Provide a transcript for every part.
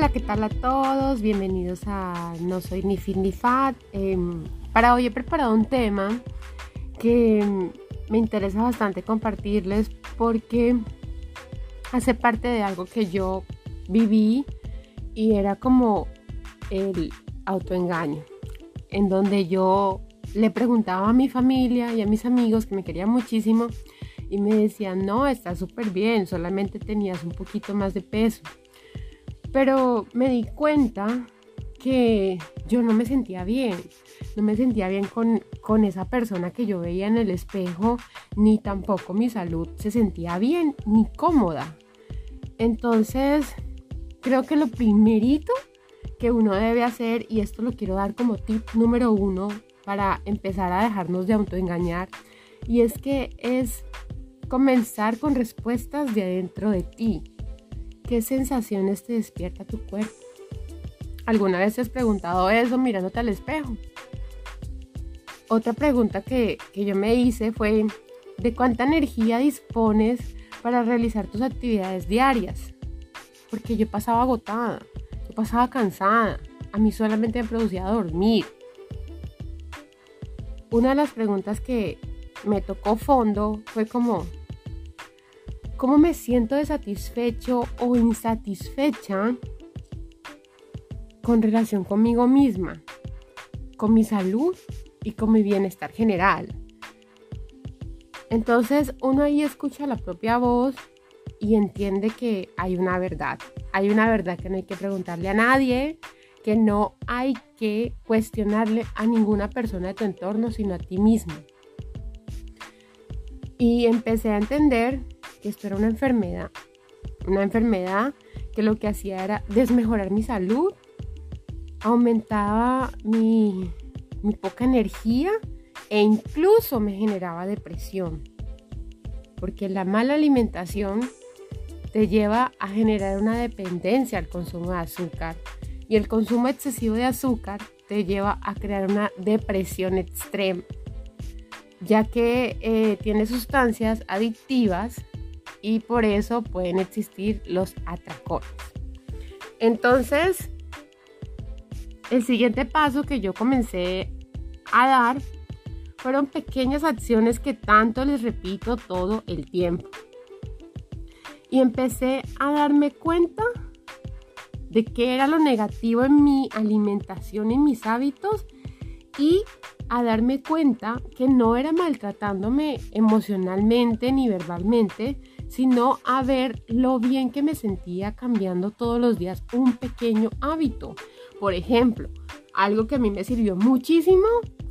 Hola, ¿qué tal a todos? Bienvenidos a No Soy Ni Fit ni Fat. Em, para hoy he preparado un tema que me interesa bastante compartirles porque hace parte de algo que yo viví y era como el autoengaño, en donde yo le preguntaba a mi familia y a mis amigos que me querían muchísimo y me decían, no, está súper bien, solamente tenías un poquito más de peso. Pero me di cuenta que yo no me sentía bien, no me sentía bien con, con, esa persona que yo veía en el espejo, ni tampoco mi salud se sentía bien, ni cómoda. Entonces, creo que lo primerito que uno debe hacer, y esto lo quiero dar como tip número uno para empezar a dejarnos de autoengañar, y es que es comenzar con respuestas de adentro de ti. ¿Qué sensaciones te despierta tu cuerpo? ¿Alguna vez te has preguntado eso mirándote al espejo? Otra pregunta que, que yo me hice fue, ¿de cuánta energía dispones para realizar tus actividades diarias? Porque yo pasaba agotada, yo pasaba cansada, a mí solamente me producía dormir. Una de las preguntas que me tocó fondo fue como, cómo me siento desatisfecho o insatisfecha con relación conmigo misma, con mi salud y con mi bienestar general. Entonces uno ahí escucha la propia voz y entiende que hay una verdad. Hay una verdad que no hay que preguntarle a nadie, que no hay que cuestionarle a ninguna persona de tu entorno, sino a ti mismo. Y empecé a entender esto era una enfermedad, una enfermedad que lo que hacía era desmejorar mi salud, aumentaba mi, poca energía e incluso me generaba depresión. Porque la mala alimentación te lleva a generar una dependencia al consumo de azúcar y el consumo excesivo de azúcar te lleva a crear una depresión extrema, ya que eh, tiene sustancias adictivas y por eso pueden existir los atracones. Entonces, el siguiente paso que yo comencé a dar fueron pequeñas acciones que tanto les repito todo el tiempo. Y empecé a darme cuenta de qué era lo negativo en mi alimentación, en mis hábitos y a darme cuenta que no era maltratándome emocionalmente ni verbalmente, sino a ver lo bien que me sentía cambiando todos los días un pequeño hábito. Por ejemplo, algo que a mí me sirvió muchísimo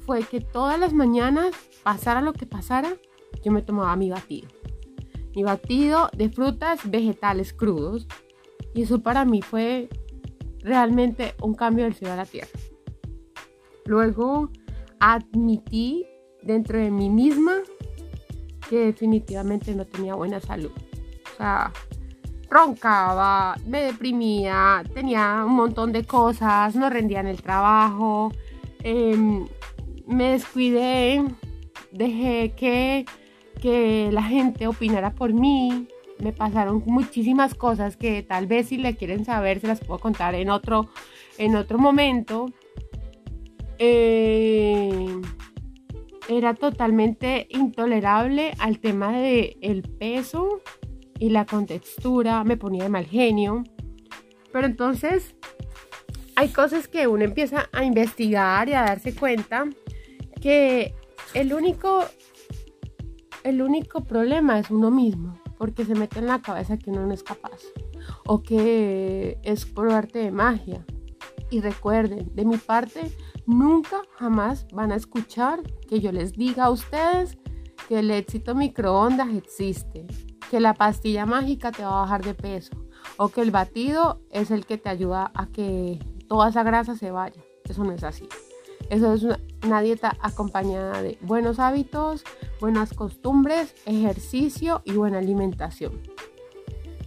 fue que todas las mañanas, pasara lo que pasara, yo me tomaba mi batido. Mi batido de frutas vegetales crudos. Y eso para mí fue realmente un cambio del cielo a la tierra. Luego admití dentro de mí misma que definitivamente no tenía buena salud. O sea, roncaba, me deprimía, tenía un montón de cosas, no rendía en el trabajo, em, me descuidé, dejé que, que la gente opinara por mí, me pasaron muchísimas cosas que tal vez si le quieren saber se las puedo contar en otro, en otro momento. Eh, era totalmente intolerable al tema del el peso y la contextura, me ponía de mal genio. Pero entonces hay cosas que uno empieza a investigar y a darse cuenta que el único, el único problema es uno mismo, porque se mete en la cabeza que uno no es capaz o que es por arte de magia. Y recuerden, de mi parte, nunca jamás van a escuchar que yo les diga a ustedes que el éxito microondas existe, que la pastilla mágica te va a bajar de peso o que el batido es el que te ayuda a que toda esa grasa se vaya. Eso no es así. Eso es una, dieta acompañada de buenos hábitos, buenas costumbres, ejercicio y buena alimentación.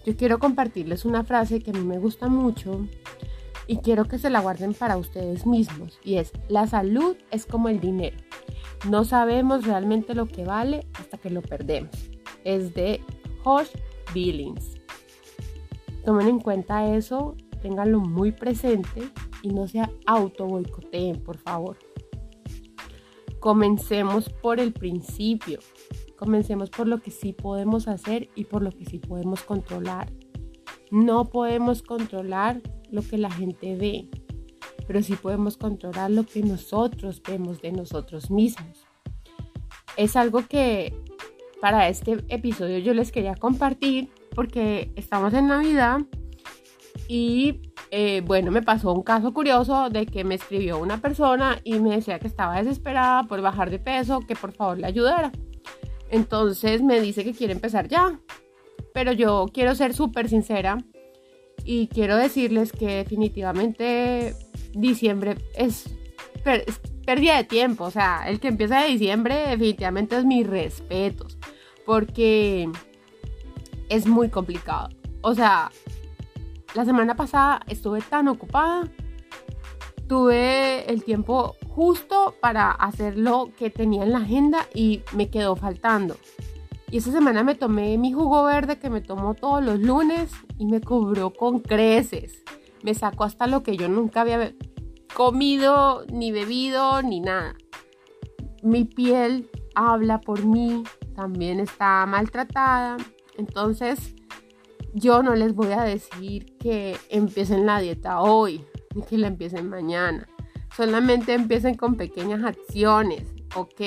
Yo quiero compartirles una frase que a mí me gusta mucho y quiero que se la guarden para ustedes mismos y es, la salud es como el dinero. No sabemos realmente lo que vale hasta que lo perdemos. Es de Josh Billings. Tomen en cuenta eso ténganlo muy presente y no se auto boicoteen, por favor. Comencemos por el principio. Comencemos por lo que sí podemos hacer y por lo que sí podemos controlar. No podemos controlar lo que la gente ve, pero sí podemos controlar lo que nosotros vemos de nosotros mismos. Es algo que para este episodio yo les quería compartir porque estamos en Navidad y eh, bueno, me pasó un caso curioso de que me escribió una persona y me decía que estaba desesperada por bajar de peso, que por favor le ayudara. Entonces me dice que quiere empezar ya. Pero yo quiero ser súper sincera y quiero decirles que definitivamente diciembre es, pérdida de tiempo. O sea, el que empieza de diciembre definitivamente es mis respetos. Porque es muy complicado. O sea, la semana pasada estuve tan ocupada, tuve el tiempo justo para hacer lo que tenía en la agenda y me quedó faltando. Y esa semana me tomé mi jugo verde que me tomo todos los lunes y me cubrió con creces. Me sacó hasta lo que yo nunca había comido, ni bebido, ni nada. Mi piel habla por mí, también está maltratada. Entonces, yo no les voy a decir que empiecen la dieta hoy, ni que la empiecen mañana. Solamente empiecen con pequeñas acciones. Ok,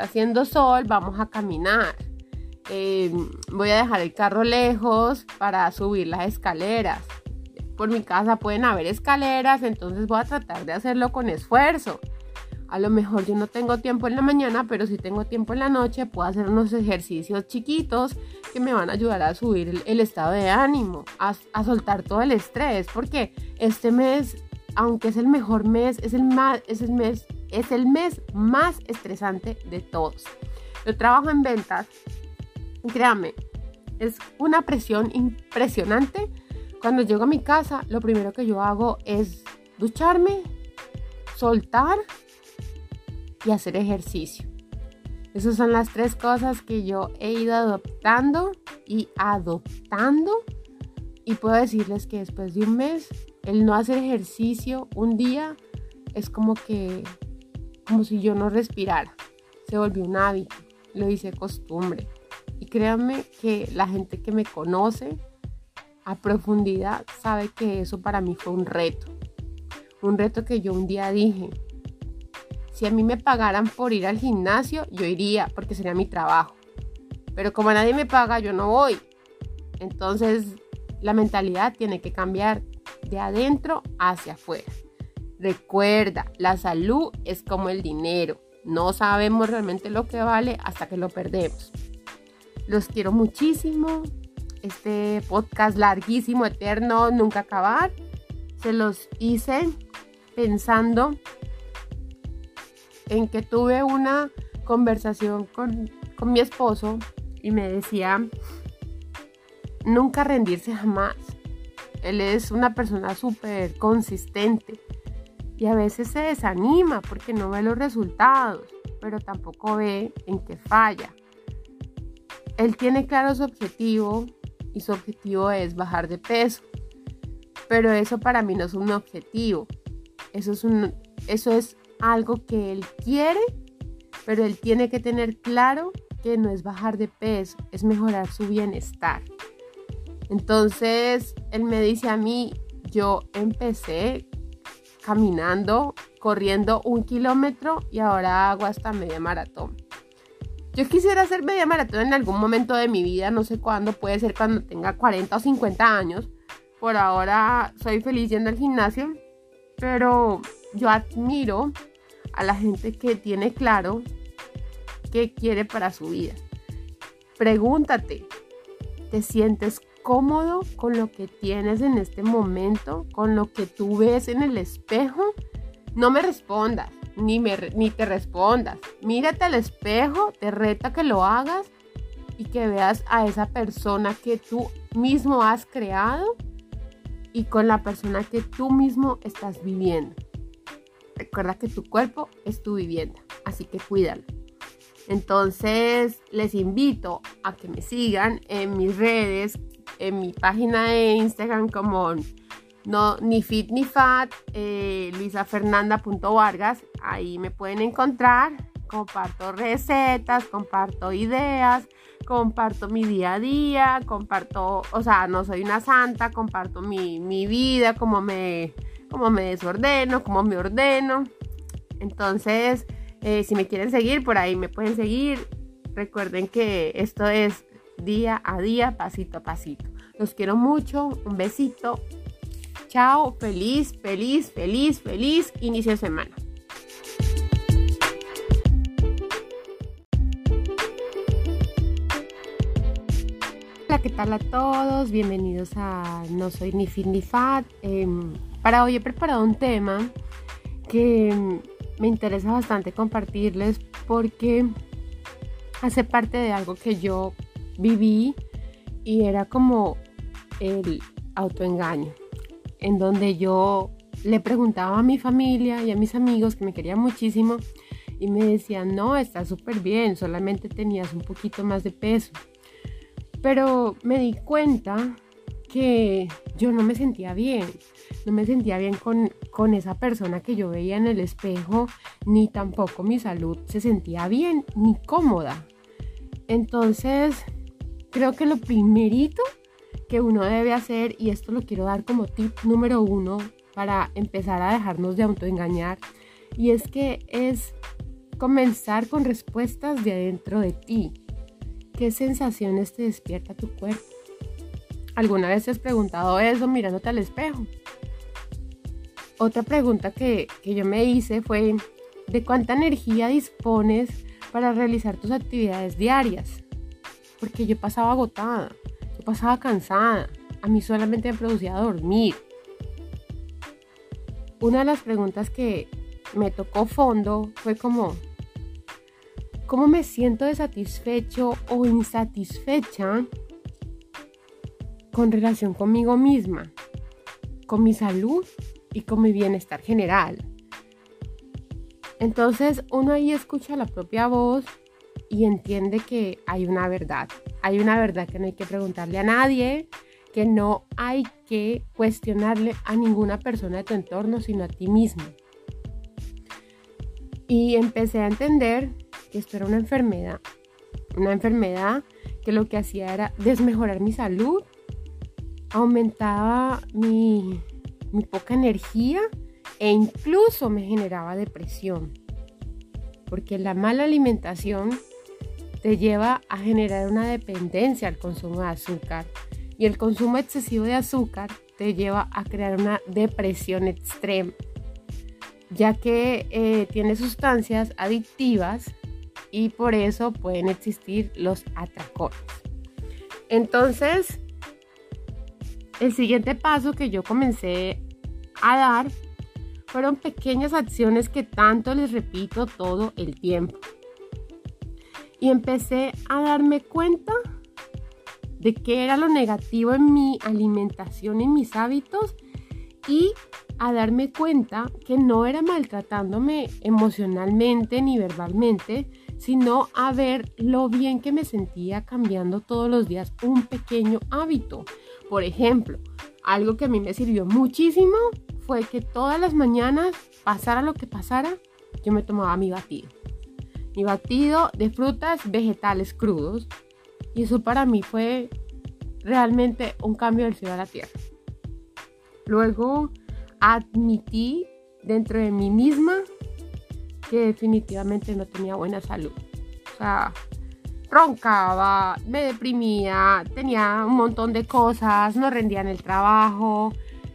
haciendo sol, vamos a caminar. Em, voy a dejar el carro lejos para subir las escaleras. Por mi casa pueden haber escaleras, entonces voy a tratar de hacerlo con esfuerzo. A lo mejor yo no tengo tiempo en la mañana, pero si tengo tiempo en la noche, puedo hacer unos ejercicios chiquitos que me van a ayudar a subir el, estado de ánimo, a, soltar todo el estrés, porque este mes, aunque es el mejor mes, es el, más, es el, mes, es el mes más estresante de todos. Yo trabajo en ventas, créame, es una presión impresionante. Cuando llego a mi casa, lo primero que yo hago es ducharme, soltar y hacer ejercicio. Esas son las tres cosas que yo he ido adoptando y adoptando. Y puedo decirles que después de un mes, el no hacer ejercicio un día es como que, como si yo no respirara. Se volvió un hábito, lo hice costumbre. Y créanme que la gente que me conoce a profundidad sabe que eso para mí fue un reto. Un reto que yo un día dije, si a mí me pagaran por ir al gimnasio, yo iría porque sería mi trabajo. Pero como nadie me paga, yo no voy. Entonces, la mentalidad tiene que cambiar de adentro hacia afuera. Recuerda, la salud es como el dinero. No sabemos realmente lo que vale hasta que lo perdemos. Los quiero muchísimo. Este podcast larguísimo, eterno, nunca acabar. Se los hice pensando en que tuve una conversación con, mi esposo y me decía, nunca rendirse jamás. Él es una persona súper consistente y a veces se desanima porque no ve los resultados, pero tampoco ve en qué falla. Él tiene claro su objetivo y su objetivo es bajar de peso, pero eso para mí no es un objetivo, eso es, un, eso es algo que él quiere, pero él tiene que tener claro que no es bajar de peso, es mejorar su bienestar. Entonces, él me dice a mí, yo empecé caminando, corriendo un kilómetro y ahora hago hasta media maratón. Yo quisiera hacer media maratón en algún momento de mi vida, no sé cuándo, puede ser cuando tenga 40 o 50 años. Por ahora soy feliz yendo al gimnasio, pero yo admiro a la gente que tiene claro qué quiere para su vida. Pregúntate, ¿te sientes cómodo con lo que tienes en este momento? ¿Con lo que tú ves en el espejo? No me respondas, ni, me, ni te respondas. Mírate al espejo, te reta que lo hagas y que veas a esa persona que tú mismo has creado y con la persona que tú mismo estás viviendo. Recuerda que tu cuerpo es tu vivienda, así que cuídalo. Entonces les invito a que me sigan en mis redes, en mi página de Instagram como no, ni fit ni fat, eh, luisafernanda.vargas, ahí me pueden encontrar, comparto recetas, comparto ideas, comparto mi día a día, comparto, o sea, no soy una santa, comparto mi, vida, como me, como me desordeno, como me ordeno. Entonces, eh, si me quieren seguir, por ahí me pueden seguir. Recuerden que esto es día a día, pasito a pasito. Los quiero mucho, un besito. Chao, feliz, feliz, feliz, feliz inicio de semana. Hola, ¿qué tal a todos? Bienvenidos a No Soy Ni Fit ni Fat. Em, para hoy he preparado un tema que me interesa bastante compartirles porque hace parte de algo que yo viví y era como el autoengaño, en donde yo le preguntaba a mi familia y a mis amigos que me querían muchísimo y me decían, no, está súper bien, solamente tenías un poquito más de peso. Pero me di cuenta que yo no me sentía bien, no me sentía bien con, con esa persona que yo veía en el espejo, ni tampoco mi salud se sentía bien ni cómoda. Entonces, creo que lo primerito que uno debe hacer, y esto lo quiero dar como tip número uno para empezar a dejarnos de autoengañar, y es que es comenzar con respuestas de adentro de ti. ¿Qué sensaciones te despierta tu cuerpo? ¿Alguna vez te has preguntado eso mirándote al espejo? Otra pregunta que, que yo me hice fue, ¿de cuánta energía dispones para realizar tus actividades diarias? Porque yo pasaba agotada, yo pasaba cansada, a mí solamente me producía dormir. Una de las preguntas que me tocó fondo fue como, ¿cómo me siento desatisfecho o insatisfecha con relación conmigo misma, con mi salud y con mi bienestar general? Entonces uno ahí escucha la propia voz y entiende que hay una verdad. Hay una verdad que no hay que preguntarle a nadie, que no hay que cuestionarle a ninguna persona de tu entorno, sino a ti mismo. Y empecé a entender que esto era una enfermedad. Una enfermedad que lo que hacía era desmejorar mi salud, aumentaba mi, mi poca energía e incluso me generaba depresión. Porque la mala alimentación te lleva a generar una dependencia al consumo de azúcar. Y el consumo excesivo de azúcar te lleva a crear una depresión extrema, ya que eh, tiene sustancias adictivas y por eso pueden existir los atracones. Entonces, el siguiente paso que yo comencé a dar fueron pequeñas acciones que tanto les repito todo el tiempo. Y empecé a darme cuenta de qué era lo negativo en mi alimentación, en mis hábitos y a darme cuenta que no era maltratándome emocionalmente ni verbalmente, sino a ver lo bien que me sentía cambiando todos los días un pequeño hábito. Por ejemplo, algo que a mí me sirvió muchísimo fue que todas las mañanas, pasara lo que pasara, yo me tomaba mi batido. Mi batido de frutas vegetales crudos. Y eso para mí fue realmente un cambio del cielo a la tierra. Luego admití dentro de mí misma que definitivamente no tenía buena salud. O sea, roncaba, me deprimía, tenía un montón de cosas, no rendía en el trabajo,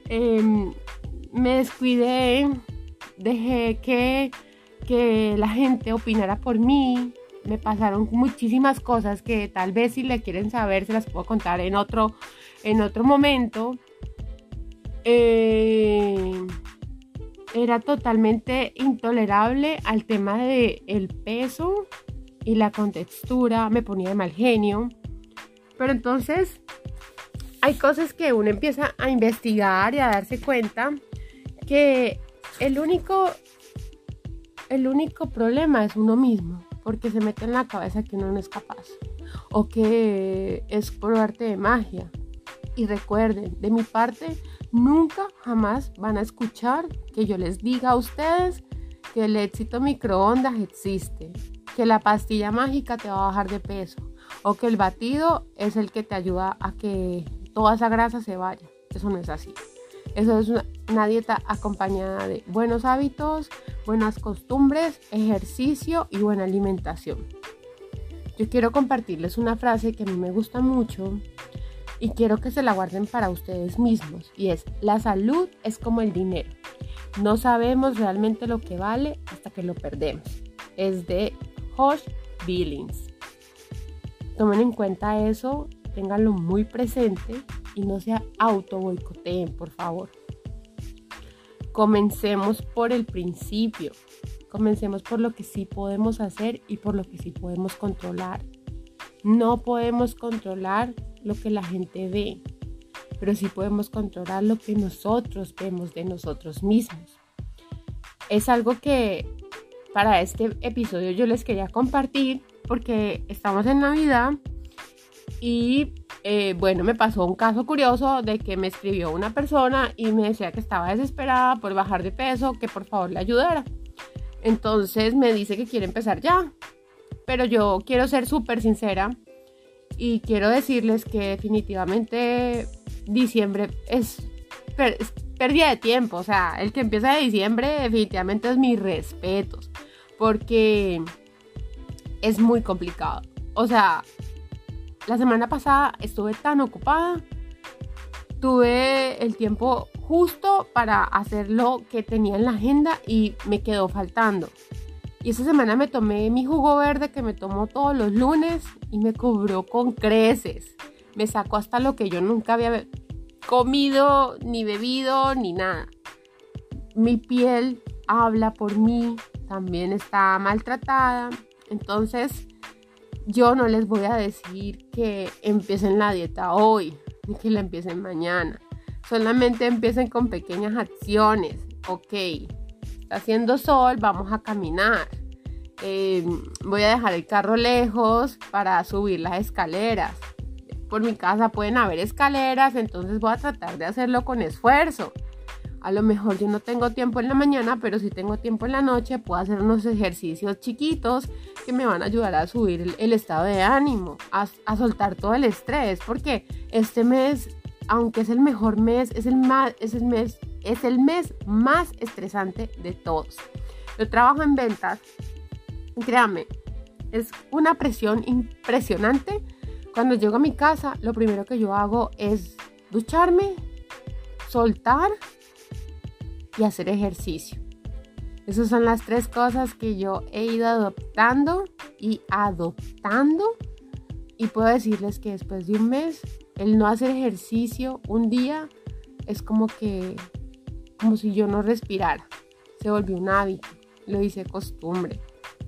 eh, me descuidé, dejé que, que la gente opinara por mí. Me pasaron muchísimas cosas que tal vez si le quieren saber se las puedo contar en otro, en otro momento. Eh, era totalmente intolerable al tema del el peso y la contextura, me ponía de mal genio. Pero entonces hay cosas que uno empieza a investigar y a darse cuenta que el único, el único problema es uno mismo, porque se mete en la cabeza que uno no es capaz o que es por arte de magia. Y recuerden, de mi parte, nunca jamás van a escuchar que yo les diga a ustedes que el éxito microondas existe, que la pastilla mágica te va a bajar de peso o que el batido es el que te ayuda a que toda esa grasa se vaya. Eso no es así. Eso es una, dieta acompañada de buenos hábitos, buenas costumbres, ejercicio y buena alimentación. Yo quiero compartirles una frase que a mí me gusta mucho y quiero que se la guarden para ustedes mismos y es, la salud es como el dinero. No sabemos realmente lo que vale hasta que lo perdemos. Es de Josh Billings. Tomen en cuenta eso, ténganlo muy presente y no se auto boicoteen, por favor. Comencemos por el principio. Comencemos por lo que sí podemos hacer y por lo que sí podemos controlar. No podemos controlar lo que la gente ve, pero sí podemos controlar lo que nosotros vemos de nosotros mismos. Es algo que para este episodio yo les quería compartir porque estamos en Navidad y eh, bueno, me pasó un caso curioso de que me escribió una persona y me decía que estaba desesperada por bajar de peso, que por favor le ayudara. Entonces me dice que quiere empezar ya. Pero yo quiero ser súper sincera y quiero decirles que definitivamente diciembre es, pérdida de tiempo. O sea, el que empieza de diciembre definitivamente es mis respetos. Porque es muy complicado. O sea, la semana pasada estuve tan ocupada. Tuve el tiempo justo para hacer lo que tenía en la agenda y me quedó faltando. Y esa semana me tomé mi jugo verde que me tomo todos los lunes y me cubrió con creces. Me sacó hasta lo que yo nunca había comido, ni bebido, ni nada. Mi piel habla por mí, también está maltratada. Entonces, yo no les voy a decir que empiecen la dieta hoy, ni que la empiecen mañana. Solamente empiecen con pequeñas acciones. Ok, está haciendo sol, vamos a caminar. Em, voy a dejar el carro lejos para subir las escaleras. Por mi casa pueden haber escaleras, entonces voy a tratar de hacerlo con esfuerzo. A lo mejor yo no tengo tiempo en la mañana, pero si tengo tiempo en la noche, puedo hacer unos ejercicios chiquitos que me van a ayudar a subir el, estado de ánimo, a, soltar todo el estrés, porque este mes, aunque es el mejor mes, es el, más, es el, mes, es el mes más estresante de todos. Yo trabajo en ventas y créanme, es una presión impresionante. Cuando llego a mi casa, lo primero que yo hago es ducharme, soltar y hacer ejercicio. Esas son las tres cosas que yo he ido adoptando y adoptando. Y puedo decirles que después de un mes, el no hacer ejercicio un día es como que, como si yo no respirara. Se volvió un hábito, lo hice costumbre.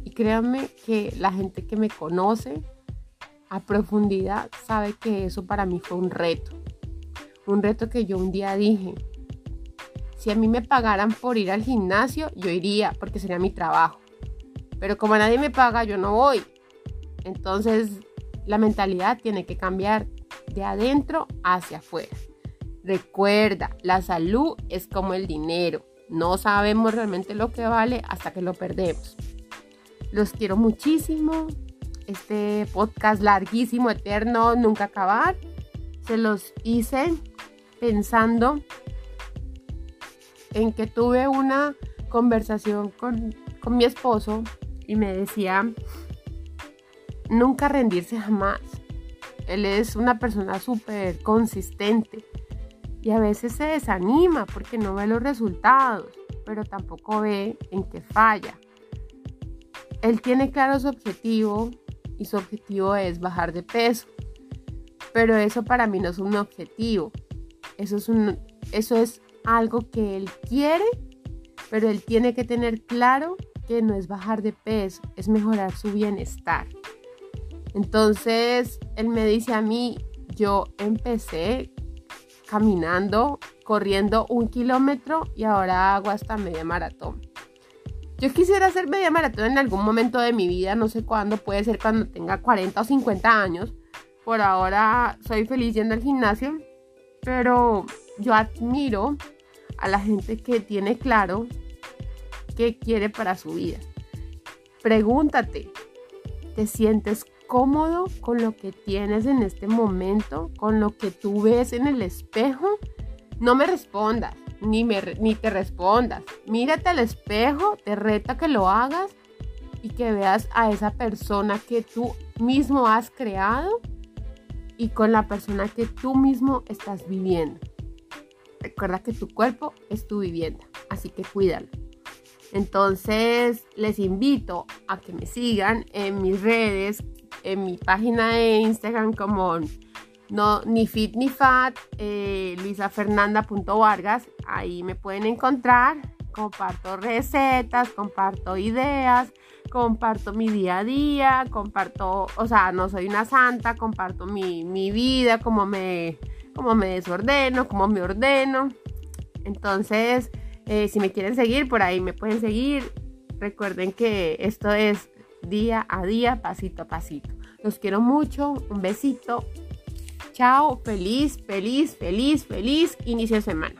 Y créanme que la gente que me conoce a profundidad sabe que eso para mí fue un reto. Un reto que yo un día dije, si a mí me pagaran por ir al gimnasio, yo iría porque sería mi trabajo. Pero como nadie me paga, yo no voy. Entonces, la mentalidad tiene que cambiar de adentro hacia afuera. Recuerda, la salud es como el dinero. No sabemos realmente lo que vale hasta que lo perdemos. Los quiero muchísimo. Este podcast larguísimo, eterno, nunca acabar. Se los hice pensando en que tuve una conversación con, mi esposo y me decía, nunca rendirse jamás. Él es una persona súper consistente y a veces se desanima porque no ve los resultados, pero tampoco ve en qué falla. Él tiene claro su objetivo y su objetivo es bajar de peso, pero eso para mí no es un objetivo, eso es, un, eso es algo que él quiere, pero él tiene que tener claro que no es bajar de peso, es mejorar su bienestar. Entonces, él me dice a mí, yo empecé caminando, corriendo un kilómetro y ahora hago hasta media maratón. Yo quisiera hacer media maratón en algún momento de mi vida, no sé cuándo, puede ser cuando tenga 40 o 50 años. Por ahora soy feliz yendo al gimnasio Pero yo admiro a la gente que tiene claro qué quiere para su vida. Pregúntate, ¿te sientes cómodo con lo que tienes en este momento? ¿Con lo que tú ves en el espejo? No me respondas, ni, me, ni te respondas. Mírate al espejo, te reta que lo hagas y que veas a esa persona que tú mismo has creado y con la persona que tú mismo estás viviendo. Recuerda que tu cuerpo es tu vivienda, así que cuídalo. Entonces les invito a que me sigan en mis redes, en mi página de Instagram como no, ni fit ni fat, eh, luisafernanda.vargas. Ahí me pueden encontrar. Comparto recetas, comparto ideas, comparto mi día a día, comparto, o sea, no soy una santa, comparto mi, mi vida, cómo me, cómo me desordeno, cómo me ordeno. Entonces, eh, si me quieren seguir, por ahí me pueden seguir. Recuerden que esto es día a día, pasito a pasito. Los quiero mucho, un besito. Chao, feliz, feliz, feliz, feliz inicio de semana.